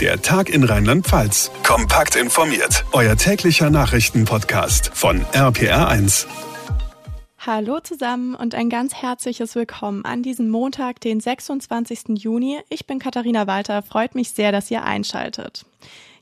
Der Tag in Rheinland-Pfalz. Kompakt informiert. Euer täglicher Nachrichtenpodcast von RPR1. Hallo zusammen und ein ganz herzliches Willkommen an diesem Montag, den 26. Juni. Ich bin Katharina Walter. Freut mich sehr, dass ihr einschaltet.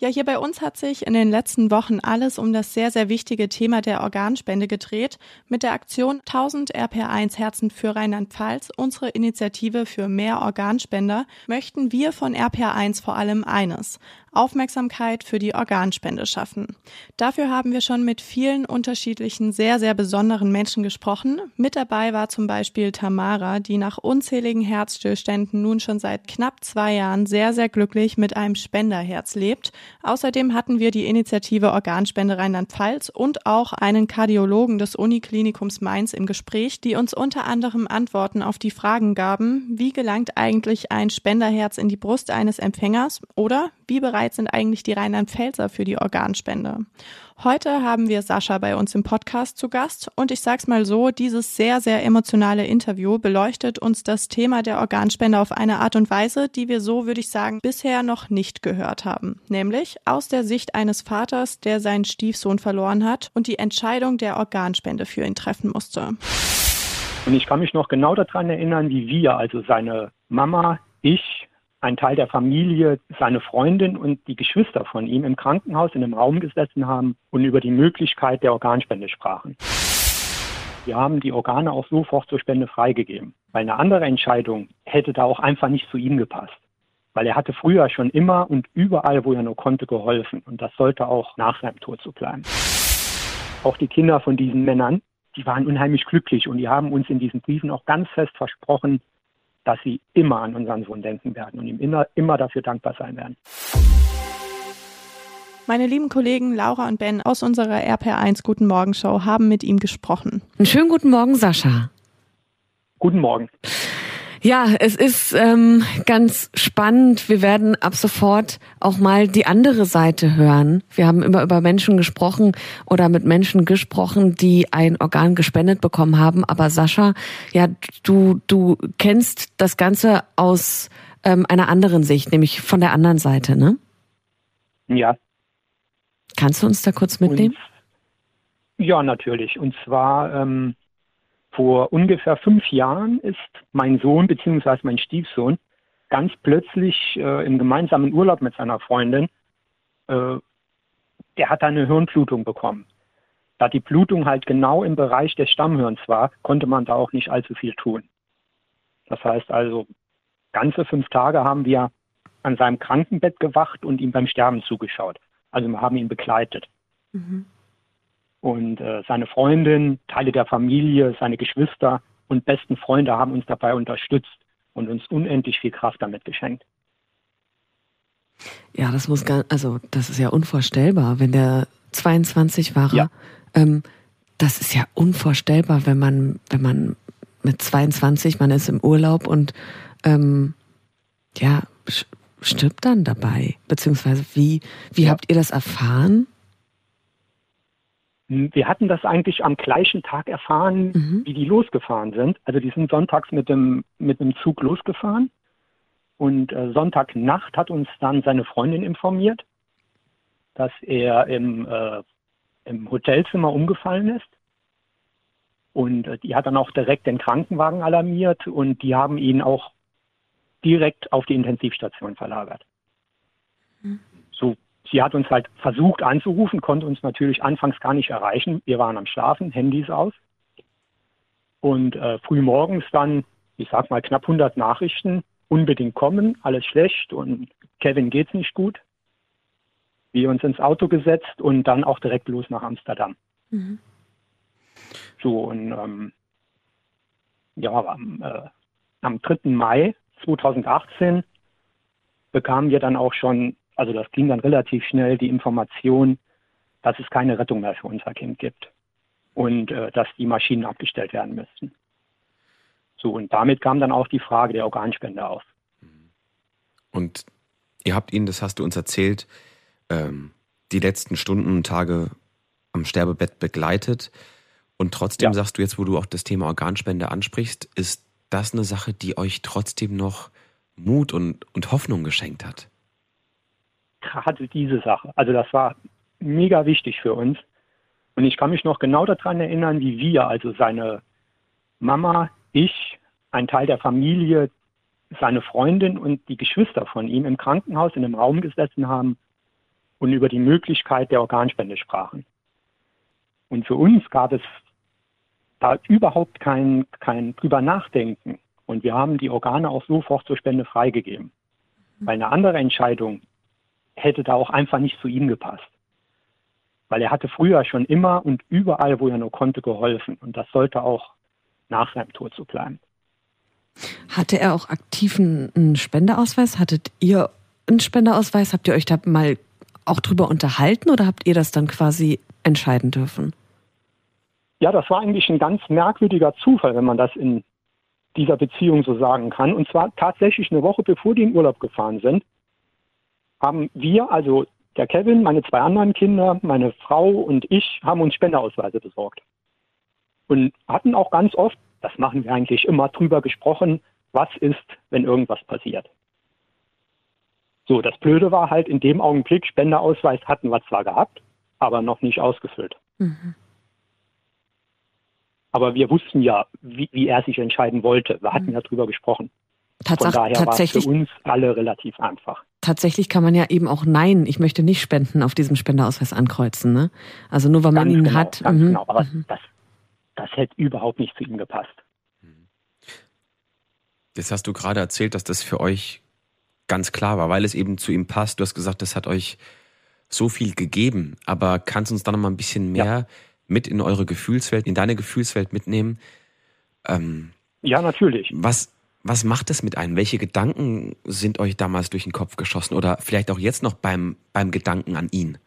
Ja, hier bei uns hat sich in den letzten Wochen alles um das sehr, sehr wichtige Thema der Organspende gedreht. Mit der Aktion 1000 RPR1 Herzen für Rheinland-Pfalz, unsere Initiative für mehr Organspender, möchten wir von RPR1 vor allem eines. Aufmerksamkeit für die Organspende schaffen. Dafür haben wir schon mit vielen unterschiedlichen, sehr, sehr besonderen Menschen gesprochen. Mit dabei war zum Beispiel Tamara, die nach unzähligen Herzstillständen nun schon seit knapp zwei Jahren sehr, sehr glücklich mit einem Spenderherz lebt. Außerdem hatten wir die Initiative Organspende Rheinland-Pfalz und auch einen Kardiologen des Uniklinikums Mainz im Gespräch, die uns unter anderem Antworten auf die Fragen gaben, wie gelangt eigentlich ein Spenderherz in die Brust eines Empfängers oder wie bereit sind eigentlich die Rheinland-Pfälzer für die Organspende? Heute haben wir Sascha bei uns im Podcast zu Gast und ich sag's mal so, dieses sehr, sehr emotionale Interview beleuchtet uns das Thema der Organspende auf eine Art und Weise, die wir so, würde ich sagen, bisher noch nicht gehört haben. Nämlich aus der Sicht eines Vaters, der seinen Stiefsohn verloren hat und die Entscheidung der Organspende für ihn treffen musste. Und ich kann mich noch genau daran erinnern, wie wir, also seine Mama, ich ein Teil der Familie, seine Freundin und die Geschwister von ihm im Krankenhaus in einem Raum gesessen haben und über die Möglichkeit der Organspende sprachen. Wir haben die Organe auch sofort zur Spende freigegeben, weil eine andere Entscheidung hätte da auch einfach nicht zu ihm gepasst. Weil er hatte früher schon immer und überall, wo er nur konnte, geholfen. Und das sollte auch nach seinem Tod so bleiben. Auch die Kinder von diesen Männern, die waren unheimlich glücklich und die haben uns in diesen Briefen auch ganz fest versprochen, dass sie immer an unseren Sohn denken werden und ihm immer, immer dafür dankbar sein werden. Meine lieben Kollegen Laura und Ben aus unserer RPR1 Guten Morgen Show haben mit ihm gesprochen. Einen schönen guten Morgen, Sascha. Guten Morgen. Ja, es ist ähm, ganz spannend. Wir werden ab sofort auch mal die andere Seite hören. Wir haben immer über Menschen gesprochen oder mit Menschen gesprochen, die ein Organ gespendet bekommen haben. Aber Sascha, ja, du du kennst das Ganze aus ähm, einer anderen Sicht, nämlich von der anderen Seite, ne? Ja. Kannst du uns da kurz mitnehmen? Und, ja, natürlich. Und zwar ähm, vor ungefähr fünf Jahren ist mein Sohn bzw. mein Stiefsohn ganz plötzlich äh, im gemeinsamen Urlaub mit seiner Freundin, äh, der hat eine Hirnblutung bekommen. Da die Blutung halt genau im Bereich des Stammhirns war, konnte man da auch nicht allzu viel tun. Das heißt also, ganze fünf Tage haben wir an seinem Krankenbett gewacht und ihm beim Sterben zugeschaut. Also wir haben ihn begleitet. Mhm. Und äh, seine Freundin, Teile der Familie, seine Geschwister und besten Freunde haben uns dabei unterstützt und uns unendlich viel Kraft damit geschenkt. Ja, das muss gar, also das ist ja unvorstellbar, wenn der 22 war. Ja. Ähm, das ist ja unvorstellbar, wenn man, wenn man mit 22, man ist im Urlaub und ähm, ja, stirbt dann dabei. Beziehungsweise wie, wie ja. habt ihr das erfahren? Wir hatten das eigentlich am gleichen Tag erfahren, mhm. wie die losgefahren sind. Also die sind sonntags mit dem, mit dem Zug losgefahren. Und äh, Sonntagnacht hat uns dann seine Freundin informiert, dass er im, äh, im Hotelzimmer umgefallen ist. Und äh, die hat dann auch direkt den Krankenwagen alarmiert und die haben ihn auch direkt auf die Intensivstation verlagert. Sie hat uns halt versucht anzurufen, konnte uns natürlich anfangs gar nicht erreichen. Wir waren am Schlafen, Handys aus. Und äh, früh morgens dann, ich sag mal, knapp 100 Nachrichten, unbedingt kommen, alles schlecht und Kevin geht's nicht gut. Wir uns ins Auto gesetzt und dann auch direkt los nach Amsterdam. Mhm. So, und ähm, ja, am, äh, am 3. Mai 2018 bekamen wir dann auch schon also das ging dann relativ schnell, die Information, dass es keine Rettung mehr für unser Kind gibt und äh, dass die Maschinen abgestellt werden müssten. So, und damit kam dann auch die Frage der Organspende auf. Und ihr habt ihn, das hast du uns erzählt, ähm, die letzten Stunden und Tage am Sterbebett begleitet. Und trotzdem ja. sagst du jetzt, wo du auch das Thema Organspende ansprichst, ist das eine Sache, die euch trotzdem noch Mut und, und Hoffnung geschenkt hat? Gerade diese Sache. Also das war mega wichtig für uns. Und ich kann mich noch genau daran erinnern, wie wir, also seine Mama, ich, ein Teil der Familie, seine Freundin und die Geschwister von ihm im Krankenhaus in einem Raum gesessen haben und über die Möglichkeit der Organspende sprachen. Und für uns gab es da überhaupt kein, kein drüber nachdenken. Und wir haben die Organe auch sofort zur Spende freigegeben. Weil eine andere Entscheidung hätte da auch einfach nicht zu ihm gepasst. Weil er hatte früher schon immer und überall, wo er nur konnte, geholfen. Und das sollte auch nach seinem Tod so bleiben. Hatte er auch aktiven einen Spendeausweis? Hattet ihr einen Spendeausweis? Habt ihr euch da mal auch drüber unterhalten oder habt ihr das dann quasi entscheiden dürfen? Ja, das war eigentlich ein ganz merkwürdiger Zufall, wenn man das in dieser Beziehung so sagen kann. Und zwar tatsächlich eine Woche bevor die in Urlaub gefahren sind, haben wir, also der Kevin, meine zwei anderen Kinder, meine Frau und ich, haben uns Spendeausweise besorgt. Und hatten auch ganz oft, das machen wir eigentlich immer, drüber gesprochen, was ist, wenn irgendwas passiert. So, das Blöde war halt in dem Augenblick, Spendeausweis hatten wir zwar gehabt, aber noch nicht ausgefüllt. Mhm. Aber wir wussten ja, wie, wie, er sich entscheiden wollte. Wir hatten mhm. ja drüber gesprochen. Tats Von daher war es für uns alle relativ einfach. Tatsächlich kann man ja eben auch Nein, ich möchte nicht spenden, auf diesem Spendeausweis ankreuzen. Ne? Also nur weil man ihn genau, hat. Ganz mhm. genau, aber mhm. das, das hätte überhaupt nicht zu ihm gepasst. Jetzt hast du gerade erzählt, dass das für euch ganz klar war, weil es eben zu ihm passt. Du hast gesagt, das hat euch so viel gegeben. Aber kannst du uns da noch mal ein bisschen mehr ja. mit in eure Gefühlswelt, in deine Gefühlswelt mitnehmen? Ähm, ja, natürlich. Was, was macht es mit einem? Welche Gedanken sind euch damals durch den Kopf geschossen oder vielleicht auch jetzt noch beim, beim Gedanken an ihn?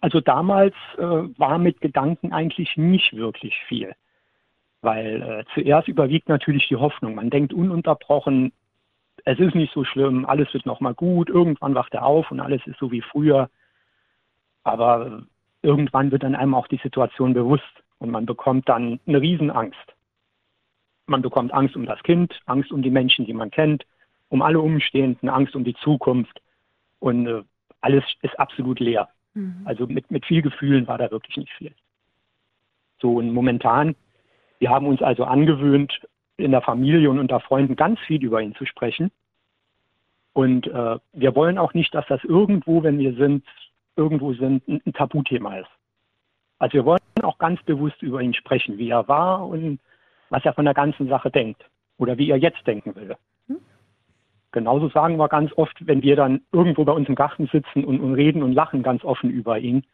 Also damals äh, war mit Gedanken eigentlich nicht wirklich viel, weil äh, zuerst überwiegt natürlich die Hoffnung. Man denkt ununterbrochen, es ist nicht so schlimm, alles wird nochmal gut, irgendwann wacht er auf und alles ist so wie früher. Aber irgendwann wird dann einem auch die Situation bewusst und man bekommt dann eine Riesenangst. Man bekommt Angst um das Kind, Angst um die Menschen, die man kennt, um alle Umstehenden, Angst um die Zukunft. Und äh, alles ist absolut leer. Mhm. Also mit, mit viel Gefühlen war da wirklich nicht viel. So und momentan, wir haben uns also angewöhnt, in der Familie und unter Freunden ganz viel über ihn zu sprechen. Und äh, wir wollen auch nicht, dass das irgendwo, wenn wir sind, irgendwo sind, ein, ein Tabuthema ist. Also wir wollen auch ganz bewusst über ihn sprechen, wie er war und was er von der ganzen Sache denkt oder wie er jetzt denken will. Hm? Genauso sagen wir ganz oft, wenn wir dann irgendwo bei uns im Garten sitzen und, und reden und lachen ganz offen über ihn,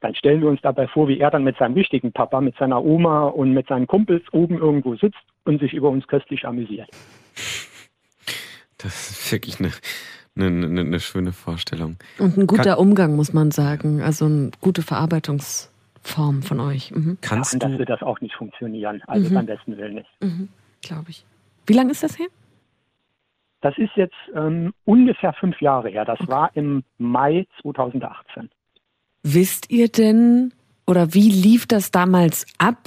dann stellen wir uns dabei vor, wie er dann mit seinem richtigen Papa, mit seiner Oma und mit seinen Kumpels oben irgendwo sitzt und sich über uns köstlich amüsiert. Das ist wirklich eine, eine, eine, eine schöne Vorstellung. Und ein guter Kann, Umgang, muss man sagen. Also eine gute Verarbeitungs- Form von euch. Mhm. Kannst ja, du... wird das auch nicht funktionieren. Also mhm. beim besten Willen nicht. Mhm. Glaube ich. Wie lange ist das her? Das ist jetzt ähm, ungefähr fünf Jahre her. Das okay. war im Mai 2018. Wisst ihr denn oder wie lief das damals ab?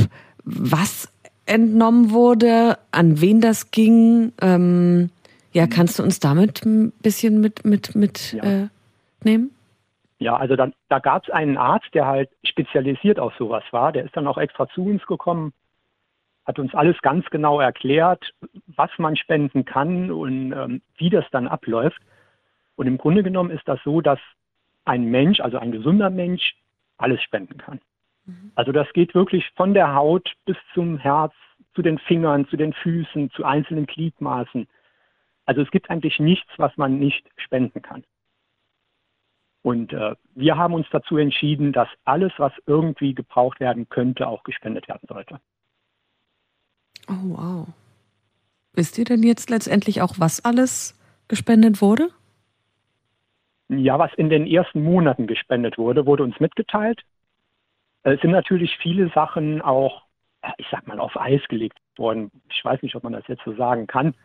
Was entnommen wurde, an wen das ging? Ähm, ja, kannst du uns damit ein bisschen mit, mit, mit ja. äh, nehmen? Ja, also dann, da gab es einen Arzt, der halt spezialisiert auf sowas war. Der ist dann auch extra zu uns gekommen, hat uns alles ganz genau erklärt, was man spenden kann und ähm, wie das dann abläuft. Und im Grunde genommen ist das so, dass ein Mensch, also ein gesunder Mensch, alles spenden kann. Mhm. Also das geht wirklich von der Haut bis zum Herz, zu den Fingern, zu den Füßen, zu einzelnen Gliedmaßen. Also es gibt eigentlich nichts, was man nicht spenden kann. Und äh, wir haben uns dazu entschieden, dass alles, was irgendwie gebraucht werden könnte, auch gespendet werden sollte. Oh, wow. Wisst ihr denn jetzt letztendlich auch, was alles gespendet wurde? Ja, was in den ersten Monaten gespendet wurde, wurde uns mitgeteilt. Es sind natürlich viele Sachen auch, ich sag mal, auf Eis gelegt worden. Ich weiß nicht, ob man das jetzt so sagen kann.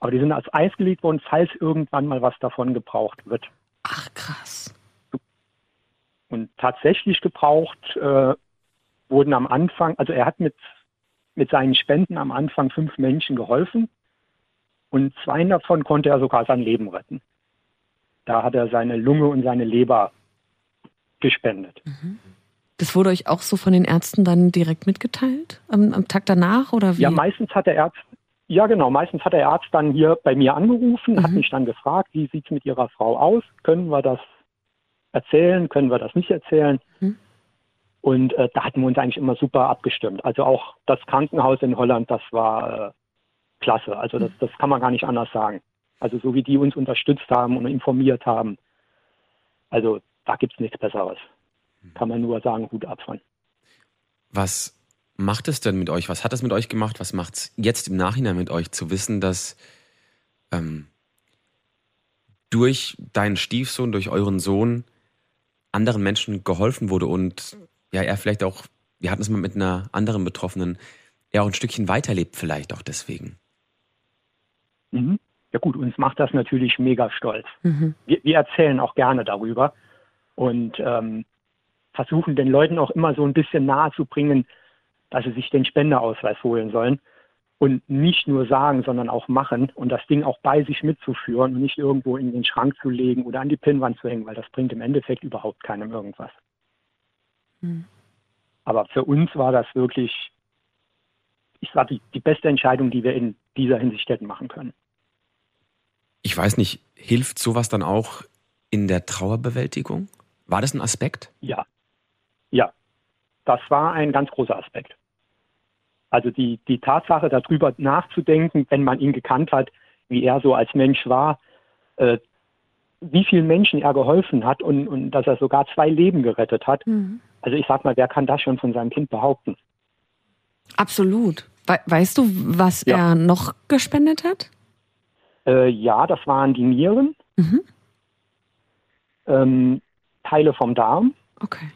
Aber die sind als Eis gelegt worden, falls irgendwann mal was davon gebraucht wird. Ach, krass. Und tatsächlich gebraucht äh, wurden am Anfang, also er hat mit, mit seinen Spenden am Anfang fünf Menschen geholfen und zwei davon konnte er sogar sein Leben retten. Da hat er seine Lunge und seine Leber gespendet. Mhm. Das wurde euch auch so von den Ärzten dann direkt mitgeteilt am, am Tag danach oder wie? Ja, meistens hat der Arzt, ja genau, meistens hat der Arzt dann hier bei mir angerufen, mhm. hat mich dann gefragt, wie sieht es mit Ihrer Frau aus? Können wir das erzählen? Können wir das nicht erzählen? Mhm. Und äh, da hatten wir uns eigentlich immer super abgestimmt. Also auch das Krankenhaus in Holland, das war äh, klasse. Also das, das kann man gar nicht anders sagen. Also so wie die uns unterstützt haben und informiert haben. Also da gibt es nichts Besseres. Kann man nur sagen, Hut ab von. Was macht es denn mit euch? Was hat es mit euch gemacht? Was macht es jetzt im Nachhinein mit euch zu wissen, dass ähm, durch deinen Stiefsohn, durch euren Sohn anderen Menschen geholfen wurde und ja, er vielleicht auch, wir hatten es mal mit einer anderen Betroffenen, er auch ein Stückchen weiterlebt vielleicht auch deswegen. Mhm. Ja gut, uns macht das natürlich mega stolz. Mhm. Wir, wir, erzählen auch gerne darüber und ähm, versuchen den Leuten auch immer so ein bisschen nahe zu bringen, dass sie sich den Spendeausweis holen sollen und nicht nur sagen, sondern auch machen und das Ding auch bei sich mitzuführen und nicht irgendwo in den Schrank zu legen oder an die Pinnwand zu hängen, weil das bringt im Endeffekt überhaupt keinem irgendwas. Mhm. Aber für uns war das wirklich, ich sage, die, die beste Entscheidung, die wir in dieser Hinsicht hätten machen können. Ich weiß nicht, hilft sowas dann auch in der Trauerbewältigung? War das ein Aspekt? Ja. Ja. Das war ein ganz großer Aspekt. Also die, die Tatsache, darüber nachzudenken, wenn man ihn gekannt hat, wie er so als Mensch war, äh, wie vielen Menschen er geholfen hat und, und dass er sogar zwei Leben gerettet hat. Mhm. Also ich sag mal, wer kann das schon von seinem Kind behaupten? Absolut. We weißt du, was ja. er noch gespendet hat? Äh, ja, das waren die Nieren, mhm. ähm, Teile vom Darm. Okay.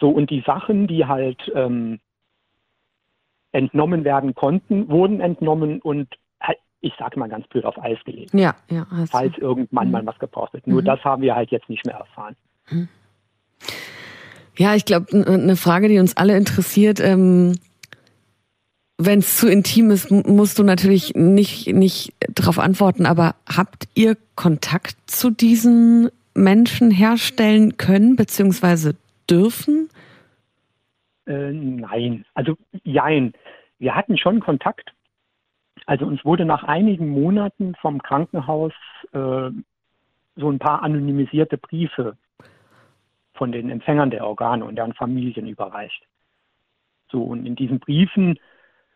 So, und die Sachen, die halt ähm, entnommen werden konnten, wurden entnommen und halt, ich sage mal ganz blöd auf Eis gelegt. Ja, ja. Falls irgendwann mhm. mal was gebraucht wird. Nur mhm. das haben wir halt jetzt nicht mehr erfahren. Mhm. Ja, ich glaube, eine Frage, die uns alle interessiert, ähm, wenn es zu intim ist, musst du natürlich nicht, nicht darauf antworten, aber habt ihr Kontakt zu diesen Menschen herstellen können, beziehungsweise dürfen? Äh, nein, also jein. Wir hatten schon Kontakt. Also uns wurde nach einigen Monaten vom Krankenhaus äh, so ein paar anonymisierte Briefe von den Empfängern der Organe und deren Familien überreicht. So, und in diesen Briefen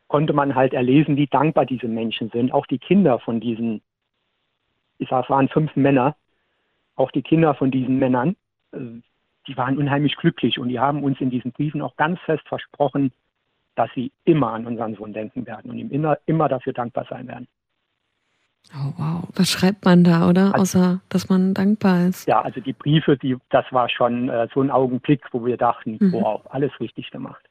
konnte man halt erlesen, wie dankbar diese Menschen sind. Auch die Kinder von diesen, ich sage, es waren fünf Männer, auch die Kinder von diesen Männern, äh, die waren unheimlich glücklich und die haben uns in diesen Briefen auch ganz fest versprochen, dass sie immer an unseren Sohn denken werden und ihm immer, immer dafür dankbar sein werden. Oh wow, was schreibt man da, oder? Also, Außer, dass man dankbar ist. Ja, also die Briefe, die, das war schon äh, so ein Augenblick, wo wir dachten, mhm. wow, alles richtig gemacht.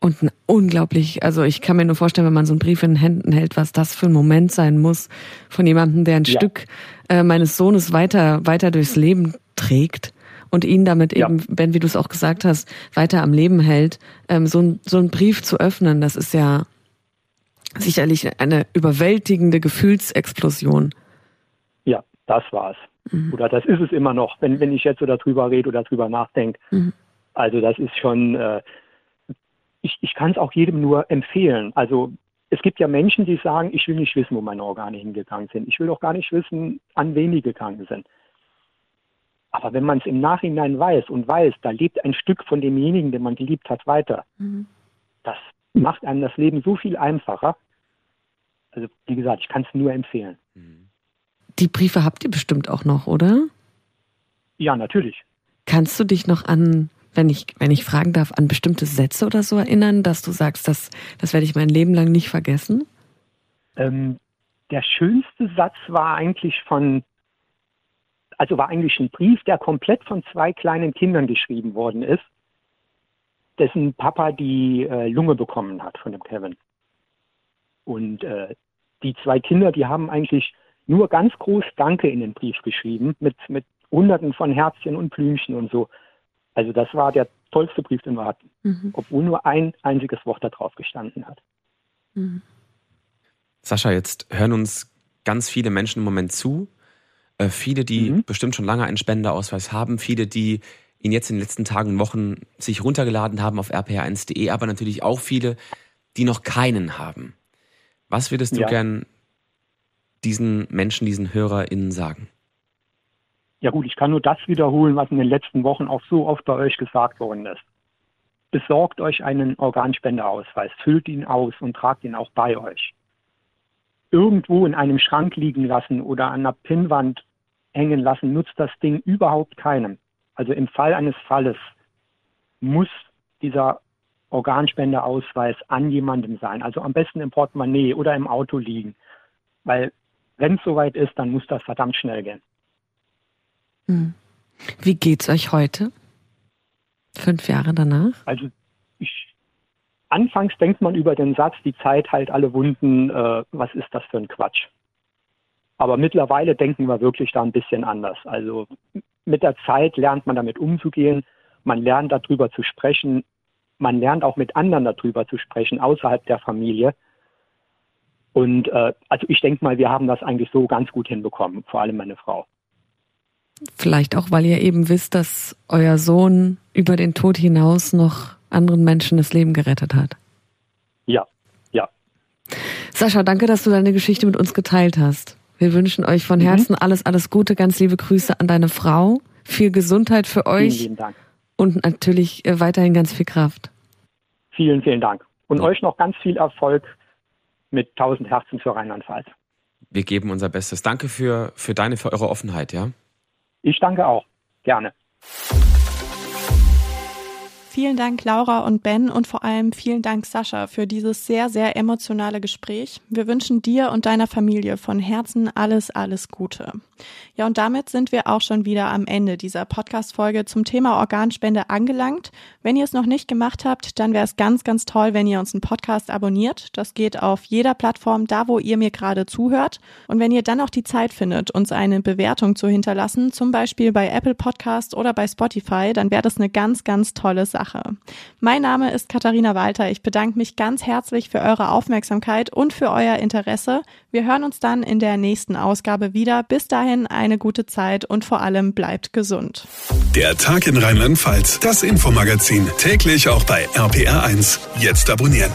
Und unglaublich, also ich kann mir nur vorstellen, wenn man so einen Brief in den Händen hält, was das für ein Moment sein muss von jemandem, der ein ja. Stück äh, meines Sohnes weiter, weiter durchs Leben trägt und ihn damit ja. eben, Ben, wie du es auch gesagt hast, weiter am Leben hält. Ähm, so, ein, so einen Brief zu öffnen, das ist ja sicherlich eine überwältigende Gefühlsexplosion. Ja, das war's. Mhm. Oder das ist es immer noch, wenn, wenn ich jetzt so darüber rede oder darüber nachdenke. Mhm. Also das ist schon, äh, ich, ich kann es auch jedem nur empfehlen. Also es gibt ja Menschen, die sagen, ich will nicht wissen, wo meine Organe hingegangen sind. Ich will auch gar nicht wissen, an wen die gegangen sind. Aber wenn man es im Nachhinein weiß und weiß, da lebt ein Stück von demjenigen, den man geliebt hat, weiter, mhm. das macht einem das Leben so viel einfacher. Also wie gesagt, ich kann es nur empfehlen. Die Briefe habt ihr bestimmt auch noch, oder? Ja, natürlich. Kannst du dich noch an, wenn ich, wenn ich fragen darf, an bestimmte Sätze oder so erinnern, dass du sagst, das, das werde ich mein Leben lang nicht vergessen? Ähm, der schönste Satz war eigentlich von, also war eigentlich ein Brief, der komplett von zwei kleinen Kindern geschrieben worden ist dessen Papa die äh, Lunge bekommen hat von dem Kevin. Und äh, die zwei Kinder, die haben eigentlich nur ganz groß Danke in den Brief geschrieben, mit, mit Hunderten von Herzchen und Blümchen und so. Also das war der tollste Brief, den wir hatten, mhm. obwohl nur ein einziges Wort da drauf gestanden hat. Mhm. Sascha, jetzt hören uns ganz viele Menschen im Moment zu, Äh, viele, die mhm. bestimmt schon lange einen Spendeausweis haben, viele, die ihn jetzt in den letzten Tagen und Wochen sich runtergeladen haben auf rpr1.de, aber natürlich auch viele, die noch keinen haben. Was würdest du ja. gern diesen Menschen, diesen HörerInnen sagen? Ja gut, ich kann nur das wiederholen, was in den letzten Wochen auch so oft bei euch gesagt worden ist. Besorgt euch einen Organspendeausweis, füllt ihn aus und tragt ihn auch bei euch. Irgendwo in einem Schrank liegen lassen oder an einer Pinnwand hängen lassen, nutzt das Ding überhaupt keinem. Also im Fall eines Falles muss dieser Organspendeausweis an jemandem sein. Also am besten im Portemonnaie oder im Auto liegen. Weil wenn es soweit ist, dann muss das verdammt schnell gehen. Hm. Wie geht's euch heute? Fünf Jahre danach? Also ich, anfangs denkt man über den Satz, die Zeit heilt alle Wunden, äh, was ist das für ein Quatsch? Aber mittlerweile denken wir wirklich da ein bisschen anders. Also mit der Zeit lernt man damit umzugehen, man lernt darüber zu sprechen, man lernt auch mit anderen darüber zu sprechen, außerhalb der Familie. Und äh, also ich denke mal, wir haben das eigentlich so ganz gut hinbekommen, vor allem meine Frau. Vielleicht auch, weil ihr eben wisst, dass euer Sohn über den Tod hinaus noch anderen Menschen das Leben gerettet hat. Ja, ja. Sascha, danke, dass du deine Geschichte mit uns geteilt hast. Wir wünschen euch von mhm. Herzen mhm. alles, alles Gute, ganz liebe Grüße an deine Frau, viel Gesundheit für euch. Vielen, vielen Dank. Und natürlich äh, weiterhin ganz viel Kraft. Vielen, vielen Dank. Und ja. euch noch ganz viel Erfolg mit 1000 Herzen für Rheinland-Pfalz. Wir geben unser Bestes. Danke für, für deine, für eure Offenheit, ja? Ich danke auch. Gerne. Vielen Dank, Laura und Ben, und vor allem vielen Dank, Sascha, für dieses sehr, sehr emotionale Gespräch. Wir wünschen dir und deiner Familie von Herzen alles, alles Gute. Ja, und damit sind wir auch schon wieder am Ende dieser Podcast-Folge zum Thema Organspende angelangt. Wenn ihr es noch nicht gemacht habt, dann wäre es ganz, ganz toll, wenn ihr uns einen Podcast abonniert. Das geht auf jeder Plattform, da wo ihr mir gerade zuhört. Und wenn ihr dann auch die Zeit findet, uns eine Bewertung zu hinterlassen, zum Beispiel bei Apple Podcast oder bei Spotify, dann wäre das eine ganz, ganz tolle Sache. Sache. Mein Name ist Katharina Walter. Ich bedanke mich ganz herzlich für eure Aufmerksamkeit und für euer Interesse. Wir hören uns dann in der nächsten Ausgabe wieder. Bis dahin eine gute Zeit und vor allem bleibt gesund. Der Tag in Rheinland-Pfalz, das Infomagazin, täglich auch bei RPR1. Jetzt abonnieren.